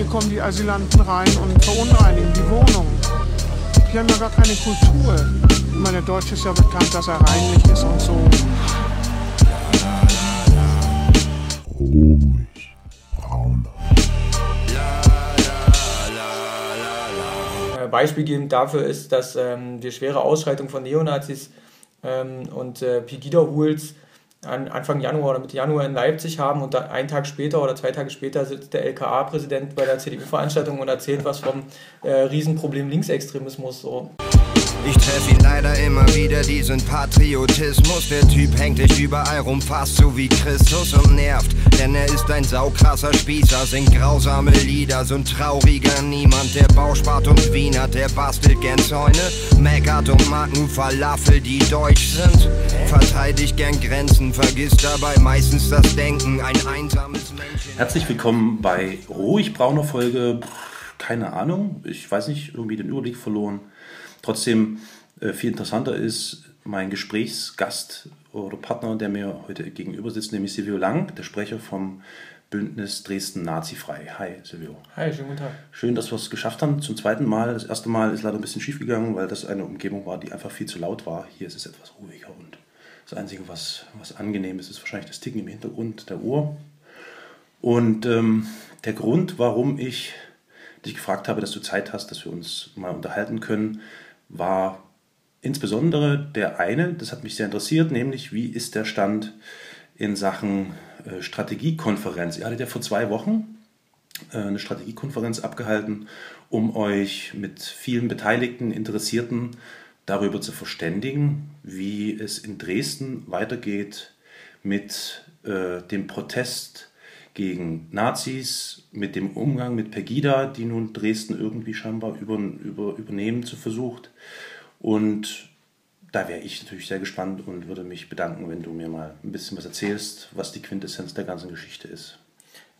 hier kommen die Asylanten rein und verunreinigen die Wohnung. Die haben ja gar keine Kultur. Ich meine, der Deutsche ist ja bekannt, dass er reinlich ist und so. Ruhig, brauner. Äh, Beispielgebend dafür ist, dass ähm, wir schwere Ausschreitungen von Neonazis ähm, und äh, Pegida-Hools Anfang Januar oder Mitte Januar in Leipzig haben und einen Tag später oder zwei Tage später sitzt der LKA-Präsident bei der CDU-Veranstaltung und erzählt was vom äh, Riesenproblem Linksextremismus. So. Ich treffe ihn leider immer wieder, diesen Patriotismus. Der Typ hängt dich überall rum, fast so wie Christus und nervt. Denn er ist ein saukrasser Spießer, singt grausame Lieder, so ein trauriger Niemand. Der Bauspart und Wiener, der bastelt gern Zäune, meckert und mag nur Falafel, die deutsch sind. Verteidigt gern Grenzen, vergisst dabei meistens das Denken, ein einsames Männchen. Herzlich willkommen bei Ruhig Brauner Folge. Keine Ahnung, ich weiß nicht, irgendwie den Überblick verloren. Trotzdem äh, viel interessanter ist mein Gesprächsgast oder Partner, der mir heute gegenüber sitzt, nämlich Silvio Lang, der Sprecher vom Bündnis Dresden Nazifrei. Hi Silvio. Hi, schönen guten Tag. Schön, dass wir es geschafft haben zum zweiten Mal. Das erste Mal ist leider ein bisschen schief gegangen, weil das eine Umgebung war, die einfach viel zu laut war. Hier ist es etwas ruhiger und das Einzige, was, was angenehm ist, ist wahrscheinlich das Ticken im Hintergrund der Uhr. Und ähm, der Grund, warum ich dich gefragt habe, dass du Zeit hast, dass wir uns mal unterhalten können, war insbesondere der eine, das hat mich sehr interessiert, nämlich wie ist der Stand in Sachen äh, Strategiekonferenz. Ihr hattet ja vor zwei Wochen äh, eine Strategiekonferenz abgehalten, um euch mit vielen Beteiligten, Interessierten darüber zu verständigen, wie es in Dresden weitergeht mit äh, dem Protest gegen Nazis, mit dem Umgang mit Pegida, die nun Dresden irgendwie scheinbar über, über, übernehmen zu versucht. Und da wäre ich natürlich sehr gespannt und würde mich bedanken, wenn du mir mal ein bisschen was erzählst, was die Quintessenz der ganzen Geschichte ist.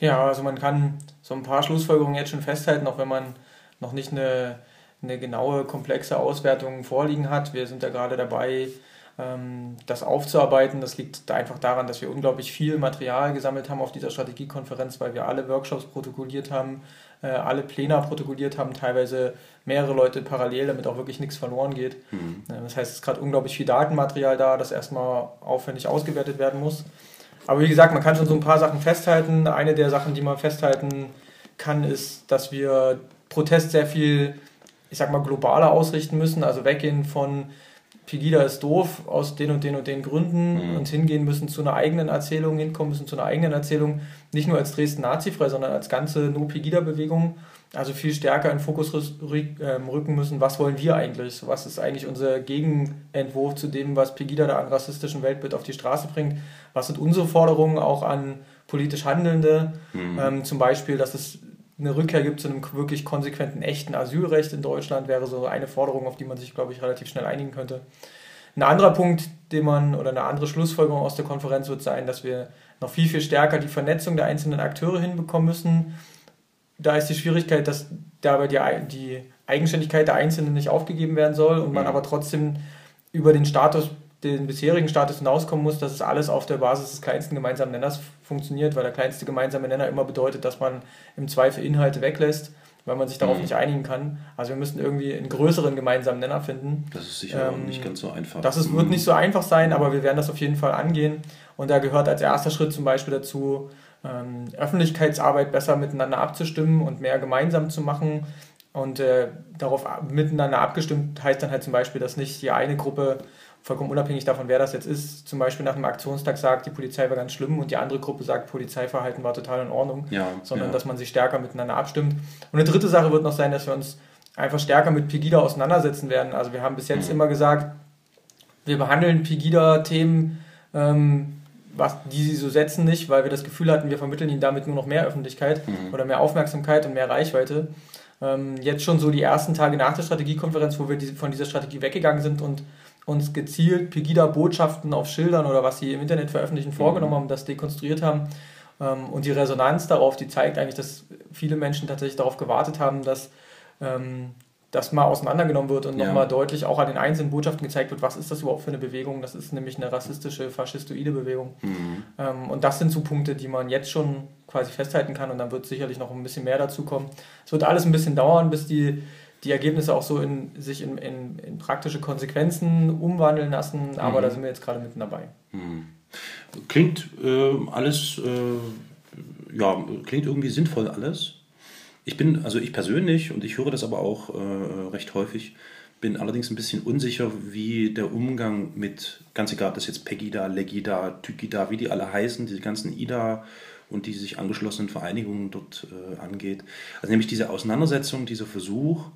Ja, also man kann so ein paar Schlussfolgerungen jetzt schon festhalten, auch wenn man noch nicht eine, eine genaue, komplexe Auswertung vorliegen hat. Wir sind da gerade dabei, das aufzuarbeiten. Das liegt einfach daran, dass wir unglaublich viel Material gesammelt haben auf dieser Strategiekonferenz, weil wir alle Workshops protokolliert haben, äh, alle Pläne protokolliert haben, teilweise mehrere Leute parallel, damit auch wirklich nichts verloren geht. Mhm. Äh, Das heißt, es ist gerade unglaublich viel Datenmaterial da, das erstmal aufwendig ausgewertet werden muss. Aber wie gesagt, man kann schon so ein paar Sachen festhalten. Eine der Sachen, die man festhalten kann, ist, dass wir Protest sehr viel, ich sag mal, globaler ausrichten müssen. Also weggehen von Pegida ist doof aus den und den und den Gründen Mhm. und hingehen müssen zu einer eigenen Erzählung, hinkommen müssen zu einer eigenen Erzählung, nicht nur als Dresden nazifrei, sondern als ganze No-Pegida-Bewegung. Also viel stärker in Fokus ähm, rücken müssen, was wollen wir eigentlich? Was ist eigentlich unser Gegenentwurf zu dem, was Pegida da an rassistischen Weltbild auf die Straße bringt? Was sind unsere Forderungen auch an politisch Handelnde? Ähm, zum Beispiel, dass es eine Rückkehr gibt zu einem wirklich konsequenten, echten Asylrecht in Deutschland, wäre so eine Forderung, auf die man sich, glaube ich, relativ schnell einigen könnte. Ein anderer Punkt, den man oder eine andere Schlussfolgerung aus der Konferenz wird sein, dass wir noch viel, viel stärker die Vernetzung der einzelnen Akteure hinbekommen müssen. Da ist die Schwierigkeit, dass dabei die, die Eigenständigkeit der Einzelnen nicht aufgegeben werden soll und man Mhm. aber trotzdem über den Status, den bisherigen Status hinauskommen muss, dass es alles auf der Basis des kleinsten gemeinsamen Nenners funktioniert, weil der kleinste gemeinsame Nenner immer bedeutet, dass man im Zweifel Inhalte weglässt, weil man sich darauf Mhm. nicht einigen kann. Also wir müssen irgendwie einen größeren gemeinsamen Nenner finden. Das ist sicher Ähm, nicht ganz so einfach. Das ist, wird nicht so einfach sein, aber wir werden das auf jeden Fall angehen. Und da gehört als erster Schritt zum Beispiel dazu, ähm, Öffentlichkeitsarbeit besser miteinander abzustimmen und mehr gemeinsam zu machen. Und äh, darauf miteinander abgestimmt heißt dann halt zum Beispiel, dass nicht die eine Gruppe, vollkommen unabhängig davon, wer das jetzt ist, zum Beispiel nach einem Aktionstag sagt, die Polizei war ganz schlimm und die andere Gruppe sagt, Polizeiverhalten war total in Ordnung Ja, sondern ja. dass man sich stärker miteinander abstimmt. Und eine dritte Sache wird noch sein, dass wir uns einfach stärker mit Pegida auseinandersetzen werden. Also wir haben bis jetzt Mhm. immer gesagt, wir behandeln Pegida-Themen, ähm, was, die sie so setzen nicht, weil wir das Gefühl hatten, wir vermitteln ihnen damit nur noch mehr Öffentlichkeit Mhm. oder mehr Aufmerksamkeit und mehr Reichweite. Ähm, jetzt schon so die ersten Tage nach der Strategiekonferenz, wo wir diese, von dieser Strategie weggegangen sind und uns gezielt Pegida-Botschaften auf Schildern oder was sie im Internet veröffentlichen vorgenommen haben, das dekonstruiert haben. Ähm, und die Resonanz darauf, die zeigt eigentlich, dass viele Menschen tatsächlich darauf gewartet haben, dass ähm, das mal auseinandergenommen wird und Ja. nochmal deutlich auch an den einzelnen Botschaften gezeigt wird, was ist das überhaupt für eine Bewegung. Das ist nämlich eine rassistische, faschistoide Bewegung. Mhm. Ähm, und das sind so Punkte, die man jetzt schon quasi festhalten kann und dann wird sicherlich noch ein bisschen mehr dazu kommen. Es wird alles ein bisschen dauern, bis die, die Ergebnisse auch so in, sich in, in, in praktische Konsequenzen umwandeln lassen, aber mhm. da sind wir jetzt gerade mitten dabei. Mhm. Klingt äh, alles, äh, ja, klingt irgendwie sinnvoll alles. Ich bin, also ich persönlich, und ich höre das aber auch äh, recht häufig, bin allerdings ein bisschen unsicher, wie der Umgang mit, ganz egal, ob das jetzt Pegida, Legida, Tykida, wie die alle heißen, diese ganzen IDA und die sich angeschlossenen Vereinigungen dort äh, angeht. Also nämlich diese Auseinandersetzung, dieser Versuch,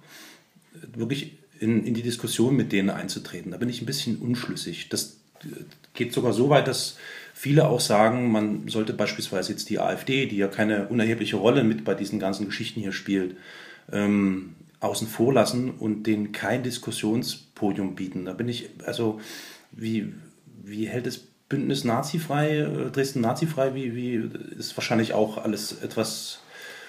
wirklich in, in die Diskussion mit denen einzutreten. Da bin ich ein bisschen unschlüssig. Das äh, geht sogar so weit, dass viele auch sagen, man sollte beispielsweise jetzt die AfD, die ja keine unerhebliche Rolle mit bei diesen ganzen Geschichten hier spielt, ähm, außen vor lassen und denen kein Diskussionspodium bieten. Da bin ich, also wie, wie hält es Bündnis nazifrei, äh, Dresden nazifrei, wie, wie ist wahrscheinlich auch alles etwas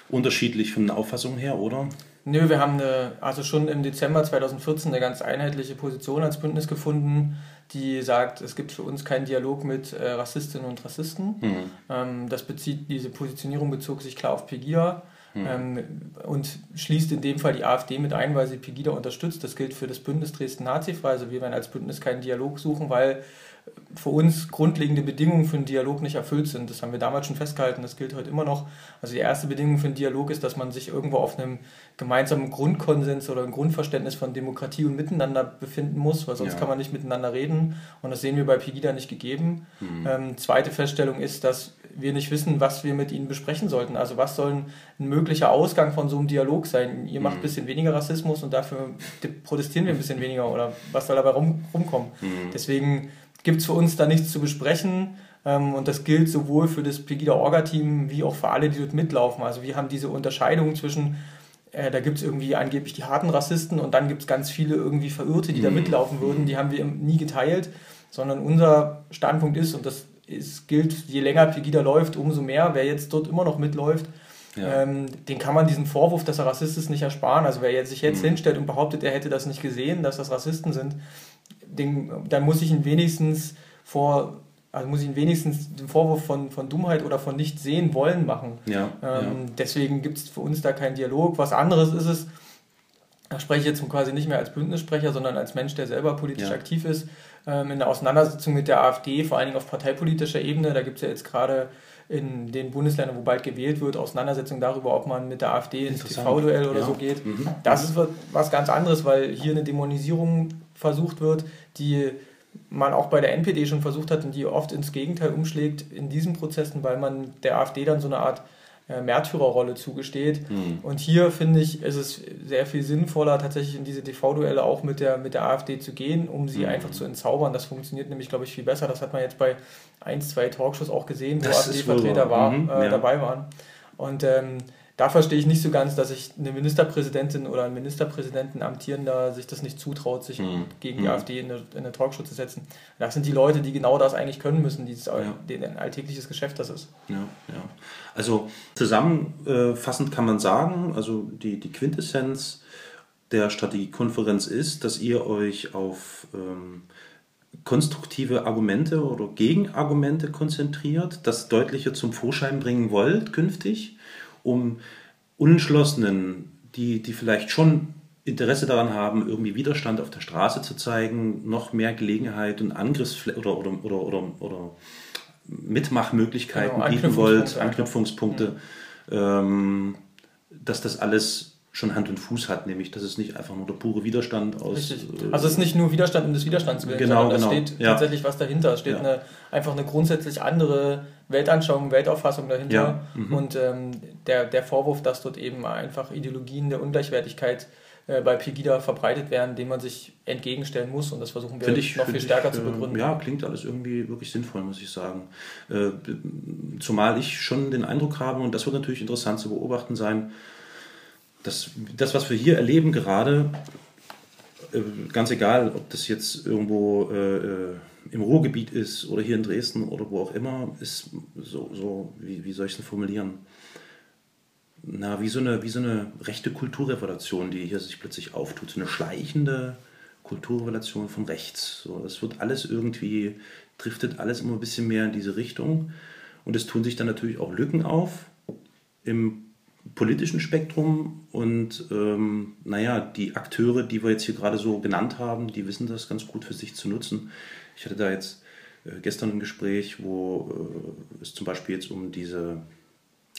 unterschiedlich von der Auffassung her, oder? Nö, wir haben eine, also schon im Dezember 2014 eine ganz einheitliche Position als Bündnis gefunden, die sagt, es gibt für uns keinen Dialog mit äh, Rassistinnen und Rassisten. Mhm. Ähm, das bezieht, diese Positionierung bezog sich klar auf Pegida. Mhm. Ähm, und schließt in dem Fall die AfD mit ein, weil sie Pegida unterstützt. Das gilt für das Bündnis Dresden Nazifrei. Also wir werden als Bündnis keinen Dialog suchen, weil für uns grundlegende Bedingungen für einen Dialog nicht erfüllt sind. Das haben wir damals schon festgehalten, das gilt heute immer noch. Also die erste Bedingung für einen Dialog ist, dass man sich irgendwo auf einem gemeinsamen Grundkonsens oder einem Grundverständnis von Demokratie und Miteinander befinden muss, weil sonst ja. kann man nicht miteinander reden. Und das sehen wir bei Pegida nicht gegeben. Mhm. Ähm, zweite Feststellung ist, dass wir nicht wissen, was wir mit ihnen besprechen sollten. Also was soll ein möglicher Ausgang von so einem Dialog sein? Ihr macht ein mhm. bisschen weniger Rassismus und dafür protestieren wir ein bisschen weniger oder was soll dabei rum, rumkommen? Mhm. Deswegen gibt es für uns da nichts zu besprechen. Ähm, und das gilt sowohl für das Pegida-Orga-Team wie auch für alle, die dort mitlaufen. Also wir haben diese Unterscheidung zwischen, äh, da gibt es irgendwie angeblich die harten Rassisten und dann gibt es ganz viele irgendwie Verirrte, die mhm. da mitlaufen würden. Die haben wir nie geteilt, sondern unser Standpunkt ist, und das ist, gilt, je länger Pegida läuft, umso mehr, wer jetzt dort immer noch mitläuft, ja. Ähm, den kann man diesen Vorwurf, dass er Rassist ist, nicht ersparen. Also wer jetzt sich jetzt mhm. hinstellt und behauptet, er hätte das nicht gesehen, dass das Rassisten sind, den, dann muss ich ihn wenigstens vor, also muss ich ihn wenigstens den Vorwurf von, von Dummheit oder von nicht sehen wollen machen. Ja, ähm, ja. Deswegen gibt es für uns da keinen Dialog. Was anderes ist es, da spreche ich jetzt quasi nicht mehr als Bündnissprecher, sondern als Mensch, der selber politisch ja. aktiv ist, ähm, in der Auseinandersetzung mit der AfD, vor allen Dingen auf parteipolitischer Ebene. Da gibt es ja jetzt gerade in den Bundesländern, wo bald gewählt wird, Auseinandersetzung darüber, ob man mit der AfD ins TV-Duell oder ja. so geht. Mhm. Das ist was ganz anderes, weil hier eine Dämonisierung versucht wird, die man auch bei der NPD schon versucht hat und die oft ins Gegenteil umschlägt in diesen Prozessen, weil man der AfD dann so eine Art äh, Märtyrerrolle zugesteht. Mhm. Und hier finde ich, ist es sehr viel sinnvoller, tatsächlich in diese TV-Duelle auch mit der, mit der AfD zu gehen, um sie mhm. einfach zu entzaubern. Das funktioniert nämlich, glaube ich, viel besser. Das hat man jetzt bei ein, zwei Talkshows auch gesehen, wo AfD-Vertreter war, mhm, äh, ja. dabei waren. Und ähm, da verstehe ich nicht so ganz, dass sich eine Ministerpräsidentin oder ein Ministerpräsidenten amtierender sich das nicht zutraut, sich mhm. gegen die mhm. AfD in eine, in eine, Talkshow zu setzen. Das sind die Leute, die genau das eigentlich können müssen, die ja. denen alltägliches Geschäft das ist. Ja, ja. Also zusammenfassend kann man sagen, also die, die Quintessenz der Strategiekonferenz ist, dass ihr euch auf ähm, konstruktive Argumente oder Gegenargumente konzentriert, das deutlicher zum Vorschein bringen wollt künftig um Unentschlossenen, die, die vielleicht schon Interesse daran haben, irgendwie Widerstand auf der Straße zu zeigen, noch mehr Gelegenheit und Angriffsfläche oder, oder, oder, oder, oder Mitmachmöglichkeiten genau, bieten wollt, Anknüpfungspunkte, ja. ähm, dass das alles schon Hand und Fuß hat, nämlich dass es nicht einfach nur der pure Widerstand aus. Richtig. Äh, also es ist nicht nur Widerstand um des Widerstands willen, genau, sondern genau. da steht ja. tatsächlich was dahinter. Es steht ja. eine, einfach eine grundsätzlich andere Weltanschauung, Weltauffassung dahinter. Ja. Mhm. Und ähm, der, der Vorwurf, dass dort eben einfach Ideologien der Ungleichwertigkeit äh, bei Pegida verbreitet werden, dem man sich entgegenstellen muss. Und das versuchen wir ich, noch viel stärker ich, zu begründen. Ja, klingt alles irgendwie wirklich sinnvoll, muss ich sagen. Äh, zumal ich schon den Eindruck habe, und das wird natürlich interessant zu beobachten sein, das, das, was wir hier erleben gerade, äh, ganz egal, ob das jetzt irgendwo äh, äh, im Ruhrgebiet ist oder hier in Dresden oder wo auch immer, ist so, so wie, wie soll ich es formulieren? Na, wie so, eine, wie so eine rechte Kulturrevolution, die hier sich plötzlich auftut, so eine schleichende Kulturrevolution von rechts. So, das wird alles irgendwie, driftet alles immer ein bisschen mehr in diese Richtung. Und es tun sich dann natürlich auch Lücken auf im politischen Spektrum. Und ähm, naja, die Akteure, die wir jetzt hier gerade so genannt haben, die wissen das ganz gut für sich zu nutzen. Ich hatte da jetzt äh, gestern ein Gespräch, wo äh, es zum Beispiel jetzt um diese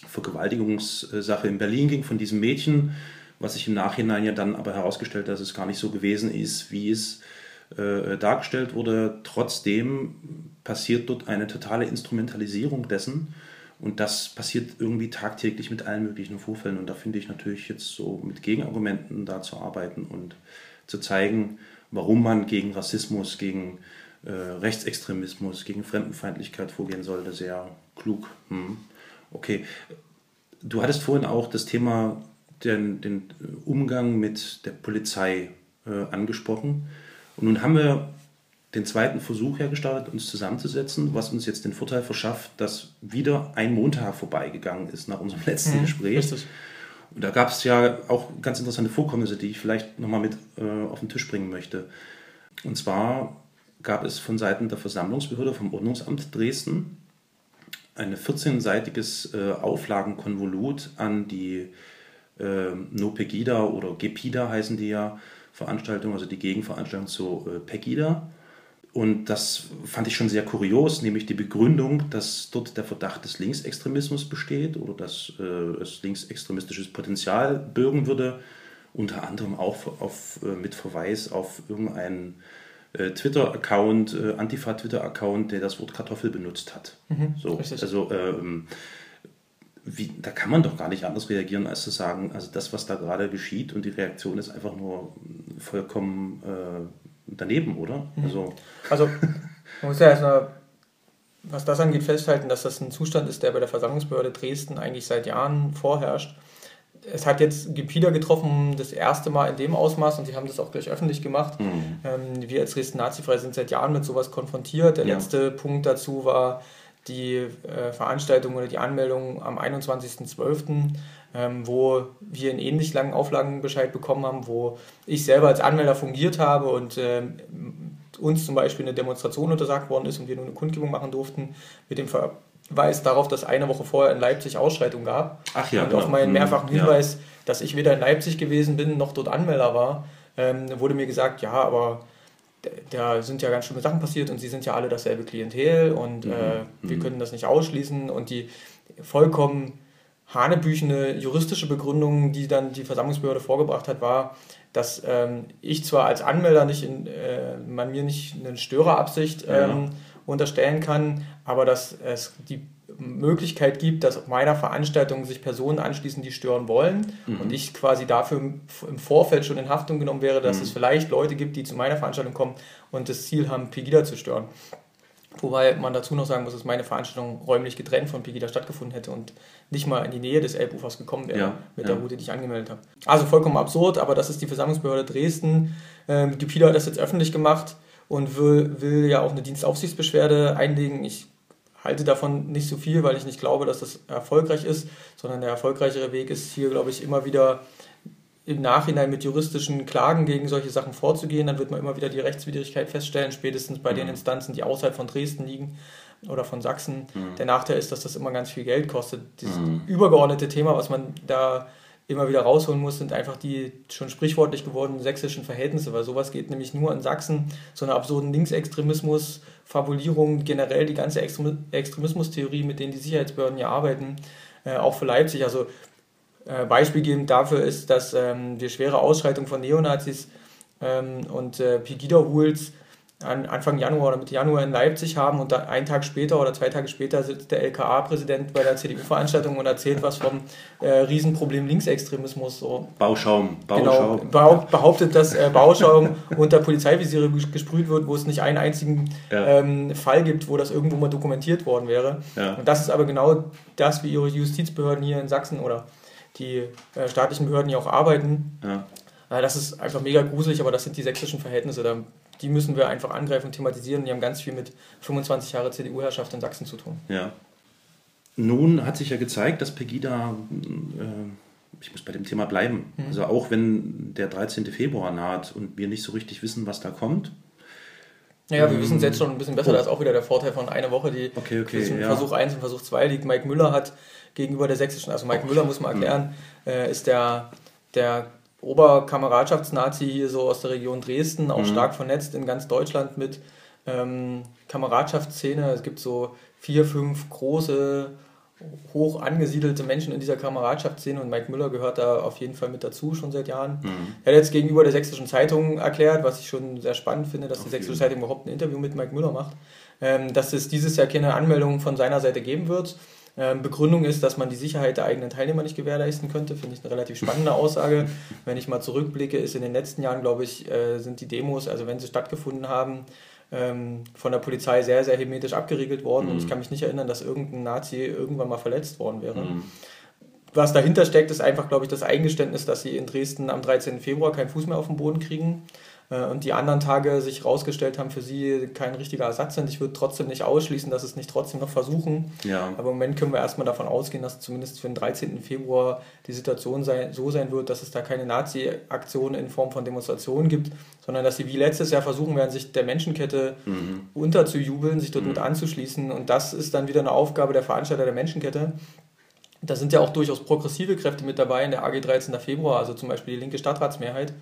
Vergewaltigungssache in Berlin ging von diesem Mädchen, was sich im Nachhinein ja dann aber herausgestellt hat, dass es gar nicht so gewesen ist, wie es äh, dargestellt wurde. Trotzdem passiert dort eine totale Instrumentalisierung dessen. Und das passiert irgendwie tagtäglich mit allen möglichen Vorfällen. Und da finde ich natürlich jetzt so mit Gegenargumenten da zu arbeiten und zu zeigen, warum man gegen Rassismus, gegen äh, Rechtsextremismus, gegen Fremdenfeindlichkeit vorgehen sollte, sehr klug. Hm. Okay. Du hattest vorhin auch das Thema den, den Umgang mit der Polizei äh, angesprochen. Und nun haben wir den zweiten Versuch hergestartet, uns zusammenzusetzen, was uns jetzt den Vorteil verschafft, dass wieder ein Montag vorbeigegangen ist nach unserem letzten mhm, Gespräch. Richtig. Und da gab es ja auch ganz interessante Vorkommnisse, die ich vielleicht nochmal mit äh, auf den Tisch bringen möchte. Und zwar gab es von Seiten der Versammlungsbehörde vom Ordnungsamt Dresden ein 14-seitiges äh, Auflagenkonvolut an die äh, No Pegida oder Gepida heißen die ja Veranstaltung, also die Gegenveranstaltung zu äh, Pegida. Und das fand ich schon sehr kurios, nämlich die Begründung, dass dort der Verdacht des Linksextremismus besteht oder dass äh, es linksextremistisches Potenzial bürgen würde, unter anderem auch auf, äh, mit Verweis auf irgendeinen äh, Twitter-Account, äh, Antifa-Twitter-Account, der das Wort Kartoffel benutzt hat. Mhm, so, also ähm, wie, da kann man doch gar nicht anders reagieren, als zu sagen, also das, was da gerade geschieht und die Reaktion ist einfach nur vollkommen äh, daneben, oder? Mhm. Also, also man muss ja erstmal, was das angeht, festhalten, dass das ein Zustand ist, der bei der Versammlungsbehörde Dresden eigentlich seit Jahren vorherrscht. Es hat jetzt Gepida getroffen, das erste Mal in dem Ausmaß und sie haben das auch gleich öffentlich gemacht. Mhm. Ähm, wir als Dresden Nazifrei sind seit Jahren mit sowas konfrontiert. Der ja. letzte Punkt dazu war die äh, Veranstaltung oder die Anmeldung am 21.12., ähm, wo wir einen ähnlich langen Auflagenbescheid bekommen haben, wo ich selber als Anmelder fungiert habe und ähm, uns zum Beispiel eine Demonstration untersagt worden ist und wir nur eine Kundgebung machen durften, mit dem Verweis darauf, dass eine Woche vorher in Leipzig Ausschreitung gab. Ach ja, und auf meinen mhm. mehrfachen Hinweis, ja. dass ich weder in Leipzig gewesen bin, noch dort Anmelder war, ähm, wurde mir gesagt, ja, aber da sind ja ganz schlimme Sachen passiert und sie sind ja alle dasselbe Klientel und mhm. äh, wir mhm. können das nicht ausschließen und die vollkommen hanebüchene juristische Begründung, die dann die Versammlungsbehörde vorgebracht hat, war, dass ähm, ich zwar als Anmelder nicht in, äh, man mir nicht eine Störerabsicht ähm, ja. unterstellen kann, aber dass es die Möglichkeit gibt, dass auf meiner Veranstaltung sich Personen anschließen, die stören wollen mhm. und ich quasi dafür im Vorfeld schon in Haftung genommen wäre, dass mhm. es vielleicht Leute gibt, die zu meiner Veranstaltung kommen und das Ziel haben, Pegida zu stören. Wobei man dazu noch sagen muss, dass meine Veranstaltung räumlich getrennt von Pegida stattgefunden hätte und nicht mal in die Nähe des Elbufers gekommen wäre ja, mit ja. der Route, die ich angemeldet habe. Also vollkommen absurd, aber das ist die Versammlungsbehörde Dresden. Ähm, die Pegida hat das jetzt öffentlich gemacht und will, will ja auch eine Dienstaufsichtsbeschwerde einlegen. Ich halte davon nicht so viel, weil ich nicht glaube, dass das erfolgreich ist, sondern der erfolgreichere Weg ist hier, glaube ich, immer wieder im Nachhinein mit juristischen Klagen gegen solche Sachen vorzugehen. Dann wird man immer wieder die Rechtswidrigkeit feststellen, spätestens bei mhm. den Instanzen, die außerhalb von Dresden liegen oder von Sachsen. Mhm. Der Nachteil ist, dass das immer ganz viel Geld kostet. Das mhm. übergeordnete Thema, was man da immer wieder rausholen muss, sind einfach die schon sprichwörtlich gewordenen sächsischen Verhältnisse, weil sowas geht nämlich nur in Sachsen, so eine absurden Linksextremismus, Fabulierung, generell die ganze Extremismustheorie, mit denen die Sicherheitsbehörden hier arbeiten, äh, auch für Leipzig. Also äh, beispielgebend dafür ist, dass ähm, wir schwere Ausschreitungen von Neonazis ähm, und äh, Pegida-Hools Anfang Januar oder Mitte Januar in Leipzig haben und dann einen Tag später oder zwei Tage später sitzt der LKA-Präsident bei der CDU-Veranstaltung und erzählt was vom äh, Riesenproblem Linksextremismus. So. Bauschaum, Bauschaum. Genau, behauptet, dass äh, Bauschaum unter Polizeivisiere gesprüht wird, wo es nicht einen einzigen ja. ähm, Fall gibt, wo das irgendwo mal dokumentiert worden wäre. Ja. Und das ist aber genau das, wie ihre Justizbehörden hier in Sachsen oder die äh, staatlichen Behörden hier auch arbeiten. Ja. Äh, das ist einfach mega gruselig, aber das sind die sächsischen Verhältnisse. Da die müssen wir einfach angreifen und thematisieren. Die haben ganz viel mit 25 Jahre CDU-Herrschaft in Sachsen zu tun. Ja. Nun hat sich ja gezeigt, dass Pegida, äh, ich muss bei dem Thema bleiben, mhm. also auch wenn der 13. Februar naht und wir nicht so richtig wissen, was da kommt, Naja, wir wissen es jetzt schon ein bisschen besser. Da ist auch wieder der Vorteil von einer Woche, die Okay, okay, zwischen ja. Versuch 1 und Versuch 2 liegt. Mike Müller hat gegenüber der sächsischen, also Mike Müller muss man erklären, äh, ist der, der Oberkameradschaftsnazi hier so aus der Region Dresden, auch stark vernetzt in ganz Deutschland mit ähm, Kameradschaftsszene. Es gibt so vier, fünf große, hoch angesiedelte Menschen in dieser Kameradschaftsszene und Mike Müller gehört da auf jeden Fall mit dazu, schon seit Jahren. Er hat jetzt gegenüber der Sächsischen Zeitung erklärt, was ich schon sehr spannend finde, dass die Sächsische Zeitung überhaupt ein Interview mit Mike Müller macht, ähm, dass es dieses Jahr keine Anmeldung von seiner Seite geben wird. Ähm, Begründung ist, dass man die Sicherheit der eigenen Teilnehmer nicht gewährleisten könnte. Finde ich eine relativ spannende Aussage. Wenn ich mal zurückblicke, ist in den letzten Jahren, glaube ich, äh, sind die Demos, also wenn sie stattgefunden haben, ähm, von der Polizei sehr, sehr hermetisch abgeriegelt worden. Und ich kann mich nicht erinnern, dass irgendein Nazi irgendwann mal verletzt worden wäre. Was dahinter steckt, ist einfach, glaube ich, das Eingeständnis, dass sie in Dresden am 13. Februar keinen Fuß mehr auf den Boden kriegen und die anderen Tage sich herausgestellt haben, für sie kein richtiger Ersatz sind. Ich würde trotzdem nicht ausschließen, dass es nicht trotzdem noch versuchen. Ja. Aber im Moment können wir erstmal davon ausgehen, dass zumindest für den 13. Februar die Situation sei, so sein wird, dass es da keine Nazi-Aktion in Form von Demonstrationen gibt, sondern dass sie wie letztes Jahr versuchen werden, sich der Menschenkette unterzujubeln, sich dort mit anzuschließen. Und das ist dann wieder eine Aufgabe der Veranstalter der Menschenkette. Da sind ja auch durchaus progressive Kräfte mit dabei in der AG 13. Februar, also zum Beispiel die linke Stadtratsmehrheit,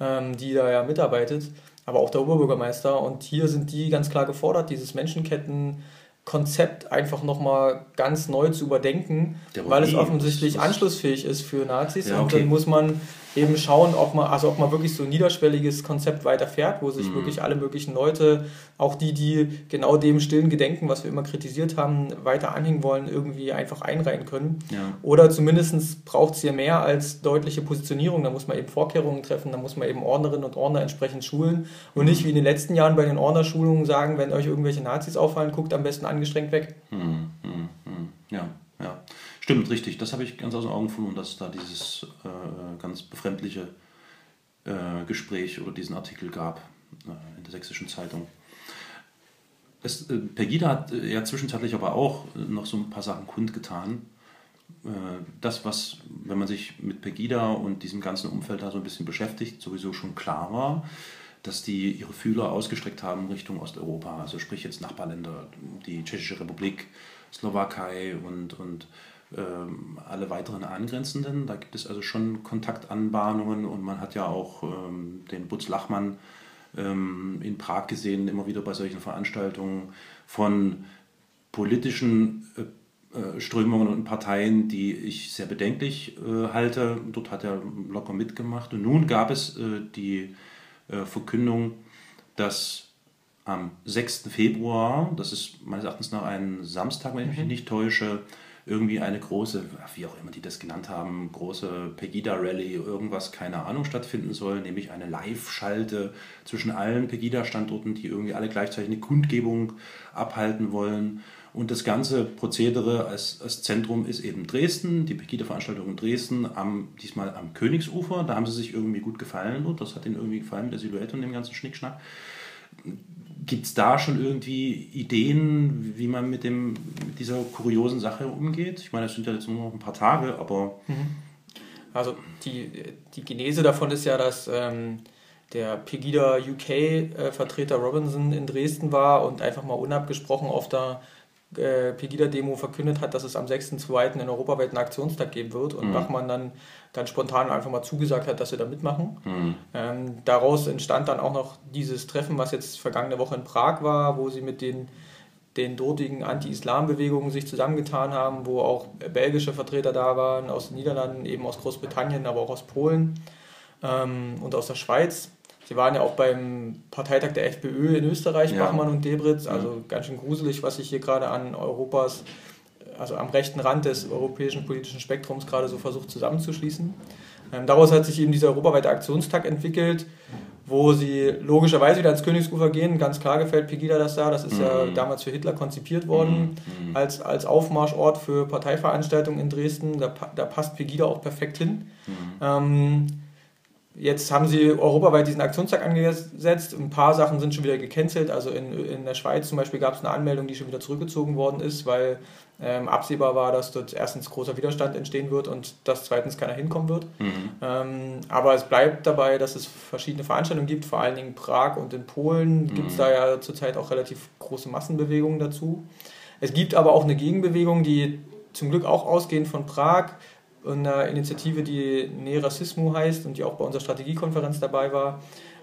ähm, die da ja mitarbeitet, aber auch der Oberbürgermeister. Und hier sind die ganz klar gefordert, dieses Menschenkettenkonzept einfach nochmal ganz neu zu überdenken, weil es offensichtlich anschlussfähig ist für Nazis. Ja, Und okay. dann muss man eben schauen, ob man, also ob man wirklich so ein niederschwelliges Konzept weiterfährt, wo Mhm. sich wirklich alle möglichen Leute, auch die, die genau dem stillen Gedenken, was wir immer kritisiert haben, weiter anhängen wollen, irgendwie einfach einreihen können. Ja. Oder zumindest braucht es hier mehr als deutliche Positionierung. Da muss man eben Vorkehrungen treffen, da muss man eben Ordnerinnen und Ordner entsprechend schulen und nicht wie in den letzten Jahren bei den Ordnerschulungen sagen, wenn euch irgendwelche Nazis auffallen, guckt am besten angestrengt weg. Hm, hm, hm. Ja, ja. Stimmt, richtig. Das habe ich ganz aus den Augen verloren, dass es da dieses äh, ganz befremdliche äh, Gespräch oder diesen Artikel gab äh, in der Sächsischen Zeitung. Es, äh, Pegida hat äh, ja zwischenzeitlich aber auch äh, noch so ein paar Sachen kundgetan. Äh, das, was, wenn man sich mit Pegida und diesem ganzen Umfeld da so ein bisschen beschäftigt, sowieso schon klar war, dass die ihre Fühler ausgestreckt haben Richtung Osteuropa, also sprich jetzt Nachbarländer, die Tschechische Republik, Slowakei und, und ähm, alle weiteren angrenzenden. Da gibt es also schon Kontaktanbahnungen und man hat ja auch ähm, den Butz Lachmann ähm, in Prag gesehen, immer wieder bei solchen Veranstaltungen von politischen äh, äh, Strömungen und Parteien, die ich sehr bedenklich äh, halte. Dort hat er locker mitgemacht. Und nun gab es äh, die äh, Verkündung, dass am 6. Februar, das ist meines Erachtens nach ein Samstag, wenn ich mich nicht täusche, irgendwie eine große, wie auch immer die das genannt haben, große Pegida-Rallye, irgendwas, keine Ahnung, stattfinden soll, nämlich eine Live-Schalte zwischen allen Pegida-Standorten, die irgendwie alle gleichzeitig eine Kundgebung abhalten wollen. Und das ganze Prozedere als, als Zentrum ist eben Dresden, die Pegida-Veranstaltung in Dresden, am, diesmal am Königsufer. Da haben sie sich irgendwie gut gefallen. Und das hat ihnen irgendwie gefallen mit der Silhouette und dem ganzen Schnickschnack. Gibt es da schon irgendwie Ideen, wie man mit, dem, mit dieser kuriosen Sache umgeht? Ich meine, es sind ja jetzt nur noch ein paar Tage, aber Also die, die Genese davon ist ja, dass ähm, der Pegida UK-Vertreter Robinson in Dresden war und einfach mal unabgesprochen auf der äh, Pegida-Demo verkündet hat, dass es am 6.2. in europaweit einen Aktionstag geben wird und Bachmann dann, dann spontan einfach mal zugesagt hat, dass sie da mitmachen. Ähm, daraus entstand dann auch noch dieses Treffen, was jetzt vergangene Woche in Prag war, wo sie mit den, den dortigen Anti-Islam-Bewegungen sich zusammengetan haben, wo auch belgische Vertreter da waren, aus den Niederlanden, eben aus Großbritannien, aber auch aus Polen ähm, und aus der Schweiz. Sie waren ja auch beim Parteitag der FPÖ in Österreich, Ja. Bachmann und Debritz, also ganz schön gruselig, was sich hier gerade an Europas, also am rechten Rand des europäischen politischen Spektrums gerade so versucht zusammenzuschließen. Ähm, daraus hat sich eben dieser europaweite Aktionstag entwickelt, wo sie logischerweise wieder ans Königsufer gehen. Ganz klar gefällt Pegida das da. Das ist ja damals für Hitler konzipiert worden als, als Aufmarschort für Parteiveranstaltungen in Dresden. Da, da passt Pegida auch perfekt hin. Ähm, Jetzt haben sie europaweit diesen Aktionstag angesetzt. Ein paar Sachen sind schon wieder gecancelt. Also in, in der Schweiz zum Beispiel gab es eine Anmeldung, die schon wieder zurückgezogen worden ist, weil ähm, absehbar war, dass dort erstens großer Widerstand entstehen wird und dass zweitens keiner hinkommen wird. Mhm. Ähm, aber es bleibt dabei, dass es verschiedene Veranstaltungen gibt, vor allen Dingen in Prag und in Polen mhm. gibt es da ja zurzeit auch relativ große Massenbewegungen dazu. Es gibt aber auch eine Gegenbewegung, die zum Glück auch ausgehend von Prag einer Initiative, die Ne Rassismus heißt und die auch bei unserer Strategiekonferenz dabei war,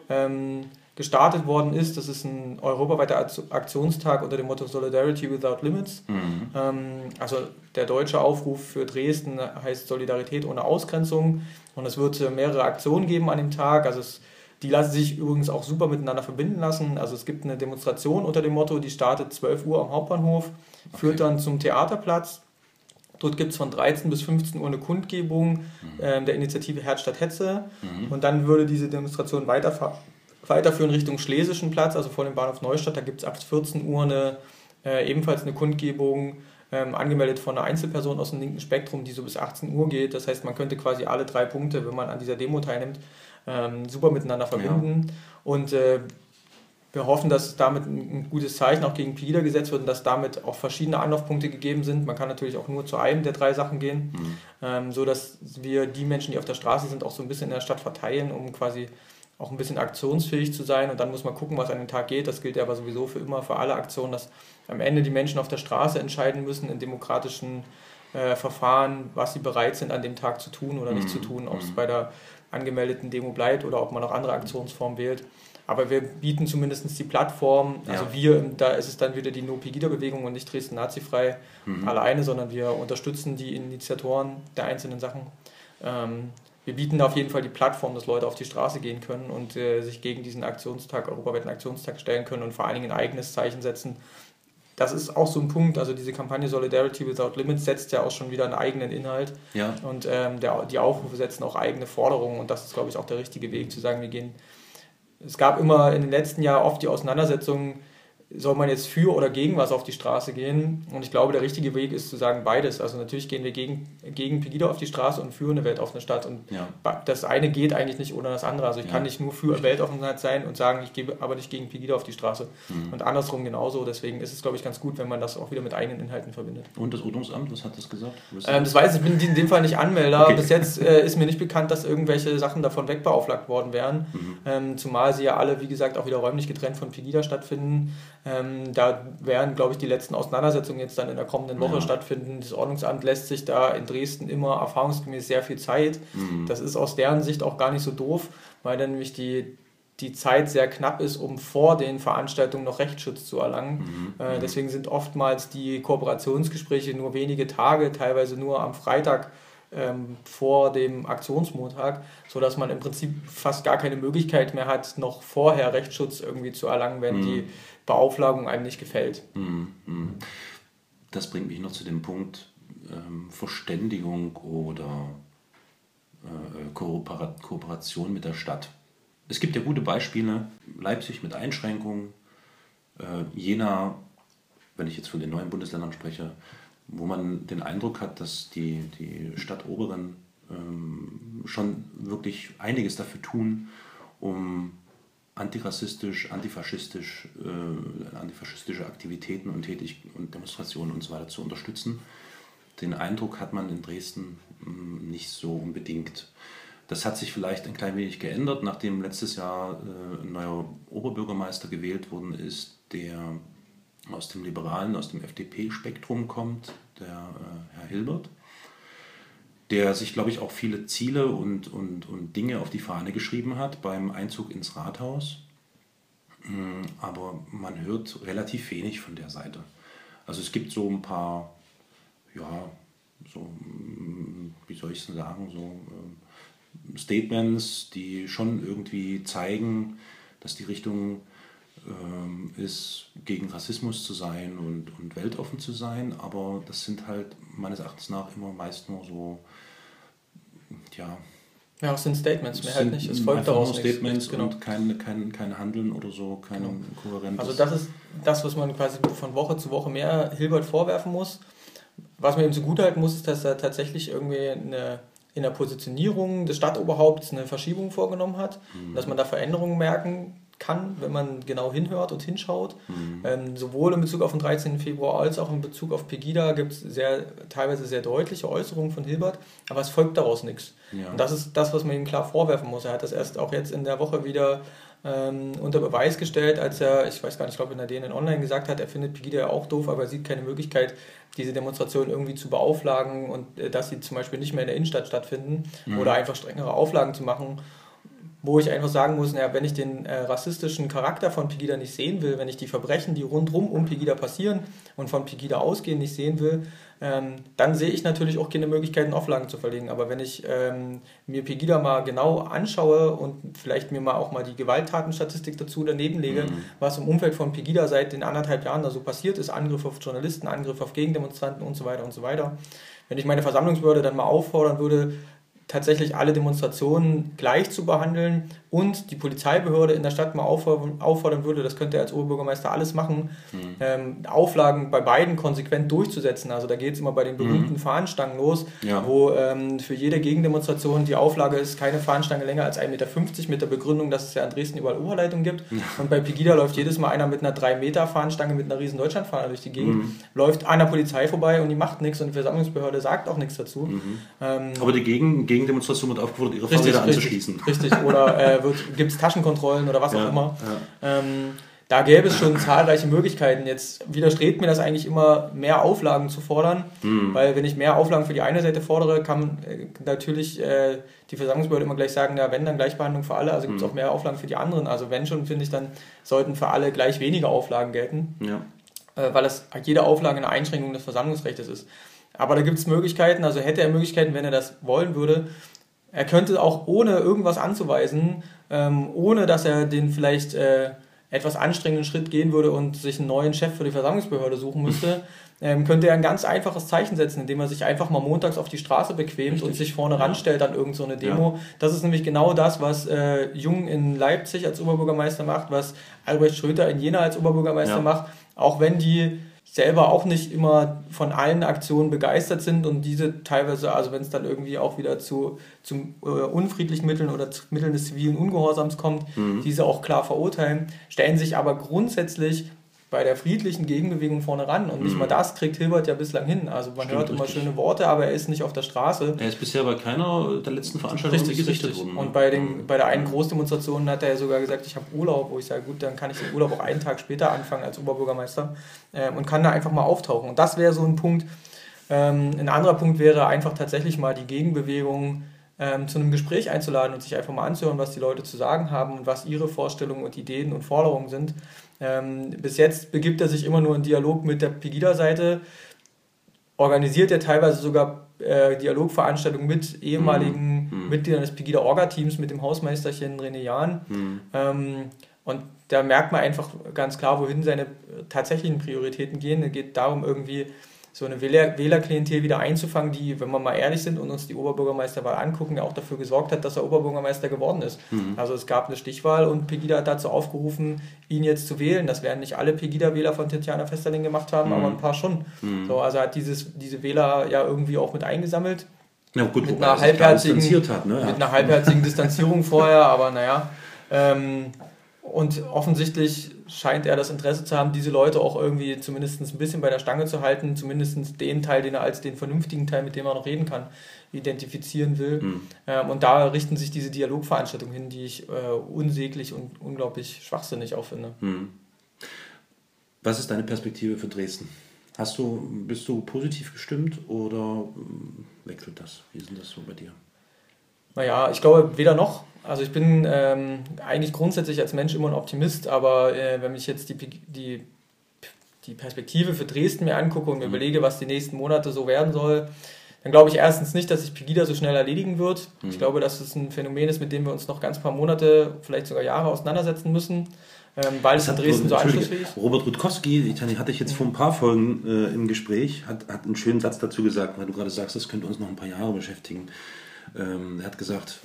ähm, gestartet worden ist. Das ist ein europaweiter Aktionstag unter dem Motto Solidarity Without Limits. Mhm. Ähm, also der deutsche Aufruf für Dresden heißt Solidarität ohne Ausgrenzung. Und es wird mehrere Aktionen geben an dem Tag. Also es, die lassen sich übrigens auch super miteinander verbinden lassen. Also es gibt eine Demonstration unter dem Motto, die startet 12 Uhr am Hauptbahnhof, führt okay. dann zum Theaterplatz Dort gibt es von 13 bis 15 Uhr eine Kundgebung mhm. äh, der Initiative Herz statt Hetze. Mhm. Und dann würde diese Demonstration weiter, weiterführen Richtung Schlesischen Platz, also vor dem Bahnhof Neustadt. Da gibt es ab 14 Uhr eine, äh, ebenfalls eine Kundgebung, ähm, angemeldet von einer Einzelperson aus dem linken Spektrum, die so bis 18 Uhr geht. Das heißt, man könnte quasi alle drei Punkte, wenn man an dieser Demo teilnimmt, ähm, super miteinander verbinden. Ja. Und äh, wir hoffen, dass damit ein gutes Zeichen auch gegen Pegida gesetzt wird und dass damit auch verschiedene Anlaufpunkte gegeben sind. Man kann natürlich auch nur zu einem der drei Sachen gehen, mhm. ähm, so dass wir die Menschen, die auf der Straße sind, auch so ein bisschen in der Stadt verteilen, um quasi auch ein bisschen aktionsfähig zu sein. Und dann muss man gucken, was an den Tag geht. Das gilt ja aber sowieso für immer, für alle Aktionen, dass am Ende die Menschen auf der Straße entscheiden müssen in demokratischen äh, Verfahren, was sie bereit sind, an dem Tag zu tun oder nicht mhm. zu tun, ob es mhm. bei der angemeldeten Demo bleibt oder ob man auch andere Aktionsformen wählt. Aber wir bieten zumindest die Plattform, also ja. wir, da ist es dann wieder die No-Pegida-Bewegung und nicht Dresden Nazifrei mhm. alleine, sondern wir unterstützen die Initiatoren der einzelnen Sachen. Ähm, wir bieten auf jeden Fall die Plattform, dass Leute auf die Straße gehen können und äh, sich gegen diesen Aktionstag, europaweiten Aktionstag stellen können und vor allen Dingen ein eigenes Zeichen setzen. Das ist auch so ein Punkt, also diese Kampagne Solidarity Without Limits setzt ja auch schon wieder einen eigenen Inhalt. Ja. Und ähm, der, die Aufrufe setzen auch eigene Forderungen und das ist, glaube ich, auch der richtige Weg, zu sagen, wir gehen es gab immer in den letzten Jahren oft die Auseinandersetzungen, soll man jetzt für oder gegen was auf die Straße gehen? Und ich glaube, der richtige Weg ist zu sagen beides. Also natürlich gehen wir gegen, gegen Pegida auf die Straße und für eine weltoffene Stadt. Und ja. das eine geht eigentlich nicht ohne das andere. Also ich ja. kann nicht nur für Weltoffenheit sein und sagen, ich gebe aber nicht gegen Pegida auf die Straße. Mhm. Und andersrum genauso. Deswegen ist es, glaube ich, ganz gut, wenn man das auch wieder mit eigenen Inhalten verbindet. Und das Ordnungsamt, was hat das gesagt? Ähm, das weiß ich, ich bin in dem Fall nicht Anmelder. Okay. Bis jetzt äh, ist mir nicht bekannt, dass irgendwelche Sachen davon wegbeauflagt worden wären. Mhm. Ähm, zumal sie ja alle, wie gesagt, auch wieder räumlich getrennt von Pegida stattfinden. Ähm, da werden, glaube ich, die letzten Auseinandersetzungen jetzt dann in der kommenden Woche ja. stattfinden. Das Ordnungsamt lässt sich da in Dresden immer erfahrungsgemäß sehr viel Zeit. Mhm. Das ist aus deren Sicht auch gar nicht so doof, weil dann nämlich die, die Zeit sehr knapp ist, um vor den Veranstaltungen noch Rechtsschutz zu erlangen. Mhm. Äh, mhm. deswegen sind oftmals die Kooperationsgespräche nur wenige Tage, teilweise nur am Freitag ähm, vor dem Aktionsmontag, sodass man im Prinzip fast gar keine Möglichkeit mehr hat, noch vorher Rechtsschutz irgendwie zu erlangen, wenn mhm. die Beauflagung einem nicht gefällt. Mhm, mhm. Das bringt mich noch zu dem Punkt ähm, Verständigung oder äh, Kooperation mit der Stadt. Es gibt ja gute Beispiele. Leipzig mit Einschränkungen, äh, Jena, wenn ich jetzt von den neuen Bundesländern spreche, wo man den Eindruck hat, dass die, die Stadtoberen ähm, schon wirklich einiges dafür tun, um antirassistisch, antifaschistisch, äh, antifaschistische Aktivitäten und, Tätig und Demonstrationen und so weiter zu unterstützen. Den Eindruck hat man in Dresden mh, hm, nicht so unbedingt. Das hat sich vielleicht ein klein wenig geändert, nachdem letztes Jahr äh, ein neuer Oberbürgermeister gewählt worden ist, der aus dem liberalen, aus dem FDP-Spektrum kommt, der äh, Herr Hilbert der sich, glaube ich, auch viele Ziele und, und, und Dinge auf die Fahne geschrieben hat beim Einzug ins Rathaus. Mm, aber man hört relativ wenig von der Seite. Also es gibt so ein paar, ja, so, mm, wie soll ich es sagen, so äh, Statements, die schon irgendwie zeigen, dass die Richtung äh, ist, gegen Rassismus zu sein und, und weltoffen zu sein. Aber das sind halt meines Erachtens nach immer meist nur so ja. Ja, es sind Statements, mehr halt nicht. Es folgt daraus Statements genau. und kein, kein, kein Handeln oder so, kein genau. kohärentes. Also das ist das, was man quasi von Woche zu Woche mehr Hilbert vorwerfen muss. Was man ihm zugutehalten muss, ist, dass er tatsächlich irgendwie eine in der Positionierung des Stadtoberhaupts eine Verschiebung vorgenommen hat, Mhm. dass man da Veränderungen merken kann, wenn man genau hinhört und hinschaut. Ähm, sowohl in Bezug auf den 13. Februar als auch in Bezug auf Pegida gibt es sehr, teilweise sehr deutliche Äußerungen von Hilbert, aber es folgt daraus nichts. Ja. Und das ist das, was man ihm klar vorwerfen muss. Er hat das erst auch jetzt in der Woche wieder ähm, unter Beweis gestellt, als er, ich weiß gar nicht, ich glaube in der DNN Online gesagt hat, er findet Pegida ja auch doof, aber er sieht keine Möglichkeit, diese Demonstration irgendwie zu beauflagen und äh, dass sie zum Beispiel nicht mehr in der Innenstadt stattfinden oder einfach strengere Auflagen zu machen. Wo ich einfach sagen muss, naja, wenn ich den äh, rassistischen Charakter von Pegida nicht sehen will, wenn ich die Verbrechen, die rundrum um Pegida passieren und von Pegida ausgehen, nicht sehen will, ähm, dann sehe ich natürlich auch keine Möglichkeiten, Auflagen zu verlegen. Aber wenn ich ähm, mir Pegida mal genau anschaue und vielleicht mir mal auch mal die Gewalttatenstatistik dazu daneben lege, was im Umfeld von Pegida seit den anderthalb Jahren da so passiert ist, Angriff auf Journalisten, Angriff auf Gegendemonstranten und so weiter und so weiter. Wenn ich meine Versammlungsbehörde dann mal auffordern würde, tatsächlich alle Demonstrationen gleich zu behandeln und die Polizeibehörde in der Stadt mal auffordern, würde, das könnte er als Oberbürgermeister alles machen, ähm, Auflagen bei beiden konsequent durchzusetzen. Also da geht es immer bei den berühmten Fahnenstangen los, Ja. wo ähm, für jede Gegendemonstration die Auflage ist, keine Fahnenstange länger als 1,50 Meter mit der Begründung, dass es ja in Dresden überall Oberleitungen gibt. Und bei Pegida läuft jedes Mal einer mit einer 3 Meter Fahnenstange mit einer riesen Deutschlandfahne durch die Gegend, läuft an der Polizei vorbei und die macht nichts und die Versammlungsbehörde sagt auch nichts dazu. Ähm, Aber die Gegen Gegendemonstration wird aufgefordert, ihre Fahrräder anzuschließen. Richtig, oder äh, gibt es Taschenkontrollen oder was Ja, auch immer. ja. Ähm, da gäbe es schon zahlreiche Möglichkeiten. Jetzt widerstrebt mir das eigentlich immer, mehr Auflagen zu fordern, Hm. weil wenn ich mehr Auflagen für die eine Seite fordere, kann äh, natürlich äh, die Versammlungsbehörde immer gleich sagen, ja, wenn, dann Gleichbehandlung für alle, also gibt es Hm. auch mehr Auflagen für die anderen. Also wenn schon, finde ich, dann sollten für alle gleich weniger Auflagen gelten Ja. äh, weil das jede Auflage eine Einschränkung des Versammlungsrechts ist. Aber da gibt es Möglichkeiten, also hätte er Möglichkeiten, wenn er das wollen würde. Er könnte auch ohne irgendwas anzuweisen, ähm, ohne dass er den vielleicht äh, etwas anstrengenden Schritt gehen würde und sich einen neuen Chef für die Versammlungsbehörde suchen müsste, ähm, könnte er ein ganz einfaches Zeichen setzen, indem er sich einfach mal montags auf die Straße bequemt und sich vorne ranstellt an irgendeine so eine Demo. Das ist nämlich genau das, was äh, Jung in Leipzig als Oberbürgermeister macht, was Albrecht Schröter in Jena als Oberbürgermeister Ja. macht, auch wenn die selber auch nicht immer von allen Aktionen begeistert sind und diese teilweise, also wenn es dann irgendwie auch wieder zu, zu äh, unfriedlichen Mitteln oder zu Mitteln des zivilen Ungehorsams kommt, diese auch klar verurteilen, stellen sich aber grundsätzlich bei der friedlichen Gegenbewegung vorne ran und nicht mal das kriegt Hilbert ja bislang hin. Also man Stimmt, hört immer richtig. schöne Worte, aber er ist nicht auf der Straße. Er ist bisher bei keiner der letzten Veranstaltungen Richtig, gesichtet richtig. worden. Und bei, den, bei der einen Großdemonstration hat er ja sogar gesagt, ich habe Urlaub, wo ich sage, gut, dann kann ich den Urlaub auch einen Tag später anfangen als Oberbürgermeister ähm, und kann da einfach mal auftauchen. Und das wäre so ein Punkt. Ähm, ein anderer Punkt wäre einfach tatsächlich mal die Gegenbewegung ähm, zu einem Gespräch einzuladen und sich einfach mal anzuhören, was die Leute zu sagen haben und was ihre Vorstellungen und Ideen und Forderungen sind. Ähm, bis jetzt begibt er sich immer nur in Dialog mit der Pegida-Seite, organisiert er teilweise sogar äh, Dialogveranstaltungen mit ehemaligen Mitgliedern des Pegida-Orga-Teams, mit dem Hausmeisterchen René Jahn. Ähm, und da merkt man einfach ganz klar, wohin seine tatsächlichen Prioritäten gehen. Es geht darum, irgendwie so eine Wähler Wählerklientel wieder einzufangen, die, wenn wir mal ehrlich sind und uns die Oberbürgermeisterwahl angucken, ja auch dafür gesorgt hat, dass er Oberbürgermeister geworden ist. Also es gab eine Stichwahl und Pegida hat dazu aufgerufen, ihn jetzt zu wählen. Das werden nicht alle Pegida-Wähler von Tatjana Festerling gemacht haben, aber ein paar schon. So, also hat dieses, diese Wähler ja irgendwie auch mit eingesammelt ja, gut, mit wobei einer er halbherzigen, hat. Ne? mit einer halbherzigen Distanzierung vorher, aber naja. Ähm, und offensichtlich scheint er das Interesse zu haben, diese Leute auch irgendwie zumindest ein bisschen bei der Stange zu halten, zumindest den Teil, den er als den vernünftigen Teil, mit dem er noch reden kann, identifizieren will. Ähm, und da richten sich diese Dialogveranstaltungen hin, die ich äh, unsäglich und unglaublich schwachsinnig auch finde. Was ist deine Perspektive für Dresden? Hast du, bist du positiv gestimmt oder mm, wechselt das? Wie ist denn das so bei dir? Naja, ich glaube weder noch. Also ich bin ähm, eigentlich grundsätzlich als Mensch immer ein Optimist, aber äh, wenn ich jetzt die, die, die Perspektive für Dresden mir angucke und mir überlege, was die nächsten Monate so werden soll, dann glaube ich erstens nicht, dass sich Pegida so schnell erledigen wird. Ich glaube, dass es ein Phänomen ist, mit dem wir uns noch ganz paar Monate, vielleicht sogar Jahre auseinandersetzen müssen, ähm, weil es in Dresden so anschlussfähig ist. Robert Rutkowski, den hatte ich jetzt vor ein paar Folgen äh, im Gespräch, hat, hat einen schönen Satz dazu gesagt, weil du gerade sagst, das könnte uns noch ein paar Jahre beschäftigen. Ähm, er hat gesagt,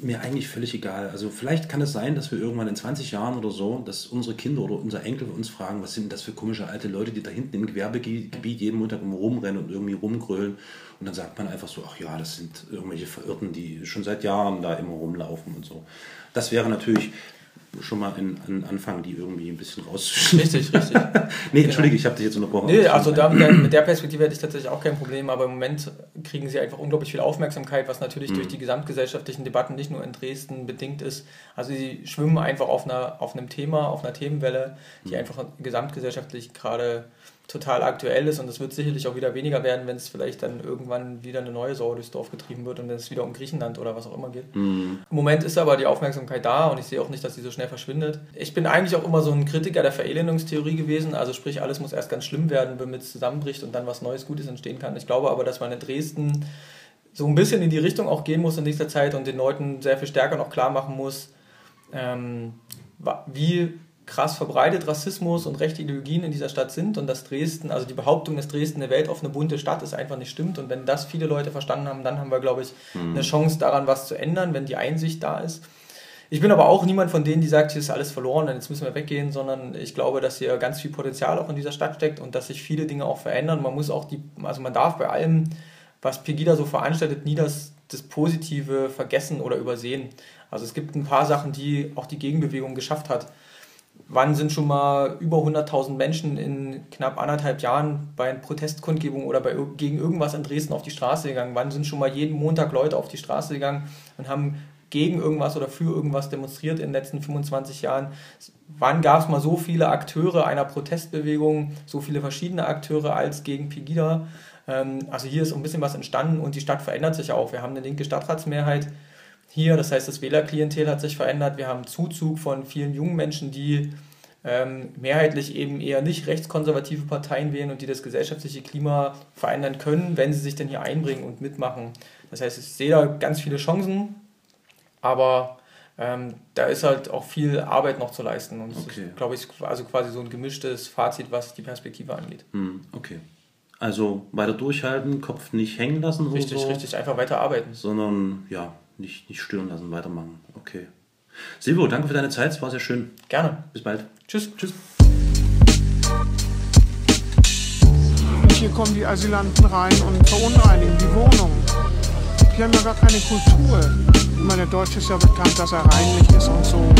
mir eigentlich völlig egal. Also vielleicht kann es sein, dass wir irgendwann in 20 Jahren oder so, dass unsere Kinder oder unsere Enkel uns fragen, was sind das für komische alte Leute, die da hinten im Gewerbegebiet jeden Montag rumrennen und irgendwie rumgrölen. Und dann sagt man einfach so, ach ja, das sind irgendwelche Verirrten, die schon seit Jahren da immer rumlaufen und so. Das wäre natürlich schon mal ein, ein Anfang, die irgendwie ein bisschen rauszuschneiden. Richtig, richtig. nee, entschuldige, ich habe dich jetzt unterbrochen. Nee, also da, mit, der, mit der Perspektive hätte ich tatsächlich auch kein Problem, aber im Moment kriegen sie einfach unglaublich viel Aufmerksamkeit, was natürlich mhm. durch die gesamtgesellschaftlichen Debatten nicht nur in Dresden bedingt ist. Also sie schwimmen einfach auf, einer, auf einem Thema, auf einer Themenwelle, die mhm. einfach gesamtgesellschaftlich gerade total aktuell ist und es wird sicherlich auch wieder weniger werden, wenn es vielleicht dann irgendwann wieder eine neue Sau durchs Dorf getrieben wird und wenn es wieder um Griechenland oder was auch immer geht. Mhm. Im Moment ist aber die Aufmerksamkeit da und ich sehe auch nicht, dass sie so schnell verschwindet. Ich bin eigentlich auch immer so ein Kritiker der Verelendungstheorie gewesen, also sprich, alles muss erst ganz schlimm werden, damit es zusammenbricht und dann was Neues, Gutes entstehen kann. Ich glaube aber, dass man in Dresden so ein bisschen in die Richtung auch gehen muss in nächster Zeit und den Leuten sehr viel stärker noch klar machen muss, ähm, wie krass verbreitet Rassismus und rechte Ideologien in dieser Stadt sind und dass Dresden, also die Behauptung, dass Dresden eine weltoffene, bunte Stadt ist, einfach nicht stimmt. Und wenn das viele Leute verstanden haben, dann haben wir, glaube ich, mhm. eine Chance daran, was zu ändern, wenn die Einsicht da ist. Ich bin aber auch niemand von denen, die sagt, hier ist alles verloren und jetzt müssen wir weggehen, sondern ich glaube, dass hier ganz viel Potenzial auch in dieser Stadt steckt und dass sich viele Dinge auch verändern. Man muss auch die, also man darf bei allem, was Pegida so veranstaltet, nie das, das Positive vergessen oder übersehen. Also es gibt ein paar Sachen, die auch die Gegenbewegung geschafft hat wann sind schon mal über 100.000 Menschen in knapp anderthalb Jahren bei Protestkundgebungen oder bei, gegen irgendwas in Dresden auf die Straße gegangen? Wann sind schon mal jeden Montag Leute auf die Straße gegangen und haben gegen irgendwas oder für irgendwas demonstriert in den letzten 25 Jahren? Wann gab es mal so viele Akteure einer Protestbewegung, so viele verschiedene Akteure als gegen Pegida? Ähm, also hier ist ein bisschen was entstanden und die Stadt verändert sich auch. Wir haben eine linke Stadtratsmehrheit hier. Das heißt, das Wählerklientel hat sich verändert. Wir haben Zuzug von vielen jungen Menschen, die ähm, mehrheitlich eben eher nicht rechtskonservative Parteien wählen und die das gesellschaftliche Klima verändern können, wenn sie sich denn hier einbringen und mitmachen. Das heißt, ich sehe da ganz viele Chancen, aber ähm, da ist halt auch viel Arbeit noch zu leisten. Und okay. glaube ich, also quasi so ein gemischtes Fazit, was die Perspektive angeht. Hm, okay. Also weiter durchhalten, Kopf nicht hängen lassen. Richtig, so, richtig, einfach weiter arbeiten. Sondern ja, nicht, nicht stören lassen, weitermachen. Okay. Silvio, danke für deine Zeit, es war sehr schön. Gerne. Bis bald. Tschüss. Tschüss. Und hier kommen die Asylanten rein und verunreinigen die Wohnung. Die haben ja gar keine Kultur. Ich meine, der Deutsche ist ja bekannt, dass er reinlich ist und so.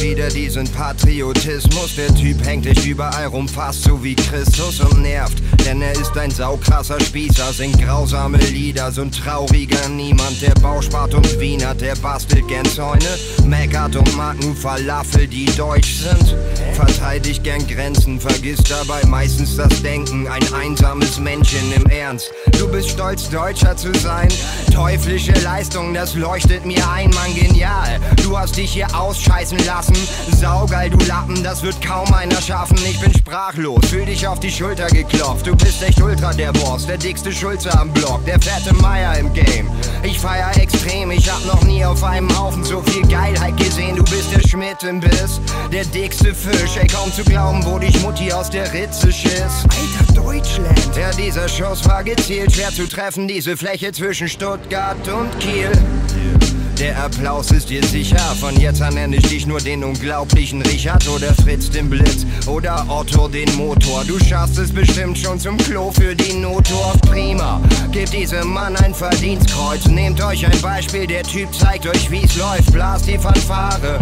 Wieder diesen Patriotismus. Der Typ hängt dich überall rum, fast so wie Christus und nervt. Denn er ist ein saukrasser Spießer, singt grausame Lieder, so ein trauriger Niemand. Der Bauspart und Wiener, der bastelt gern Zäune, meckert und mag nur Falafel, die deutsch sind. Verteidigt gern Grenzen, vergisst dabei meistens das Denken. Ein einsames Männchen im Ernst. Du bist stolz, Deutscher zu sein. Teuflische Leistung, das leuchtet mir ein, Mann, genial. Du hast dich hier ausscheißen lassen. Saugeil, du Lappen, das wird kaum einer schaffen. Ich bin sprachlos, fühl dich auf die Schulter geklopft. Du bist echt ultra der Boss, der dickste Schulze am Block, der fette Meier im Game. Ich feier extrem, ich hab noch nie auf einem Haufen so viel Geilheit gesehen. Du bist der Schmidt im Biss, der dickste Fisch. Ey, kaum zu glauben, wo dich Mutti aus der Ritze schiss. Alter Deutschland. Ja, dieser Schuss war gezielt, schwer zu treffen, diese Fläche zwischen Stuttgart und Kiel. Der Applaus ist dir sicher. Von jetzt an nenne ich dich nur den unglaublichen Richard oder Fritz den Blitz oder Otto den Motor. Du schaffst es bestimmt schon zum Klo für die Notdorf. Prima, gebt diesem Mann ein Verdienstkreuz. Nehmt euch ein Beispiel, der Typ zeigt euch wie's läuft. Blast die Fanfare.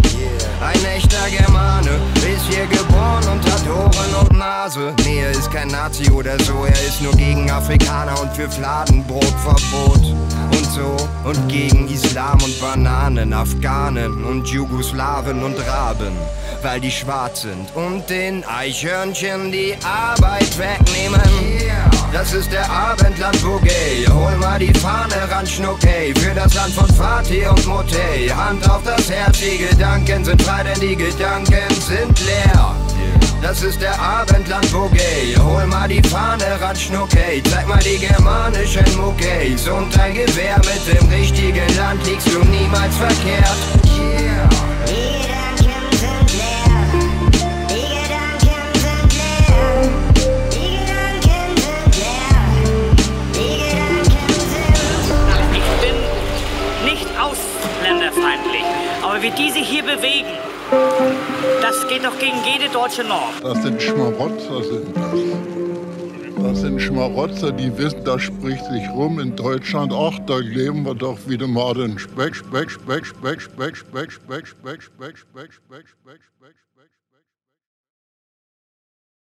Ein echter Germane ist hier geboren und hat Ohren und Nase. Nee, er ist kein Nazi oder so, er ist nur gegen Afrikaner und für Fladenbrotverbot. Und so und gegen Islam und Bananen, Afghanen und Jugoslawen und Raben, weil die schwarz sind und den Eichhörnchen die Arbeit wegnehmen. Das ist der Abendland Bouquet. Hol mal die Fahne ran, Schnuckey. Für das Land von Fatih und Motey. Hand auf das Herz, die Gedanken sind frei, denn die Gedanken sind leer. Das ist der Abendland Bouquet. Hol mal die Fahne ran, Schnuckey. Zeig mal die germanischen Muckeys. Und dein Gewehr mit dem richtigen Land liegst du niemals verkehrt. Yeah. wie die sich hier bewegen, das geht doch gegen jede deutsche Norm. Das sind Schmarotzer, sind das. Das sind Schmarotzer, die wissen, das spricht sich rum in Deutschland. Ach, da leben wir doch wieder mal den Speck, Speck, Speck, Speck, Speck, Speck, Speck, Speck, Speck, Speck, Speck, Speck.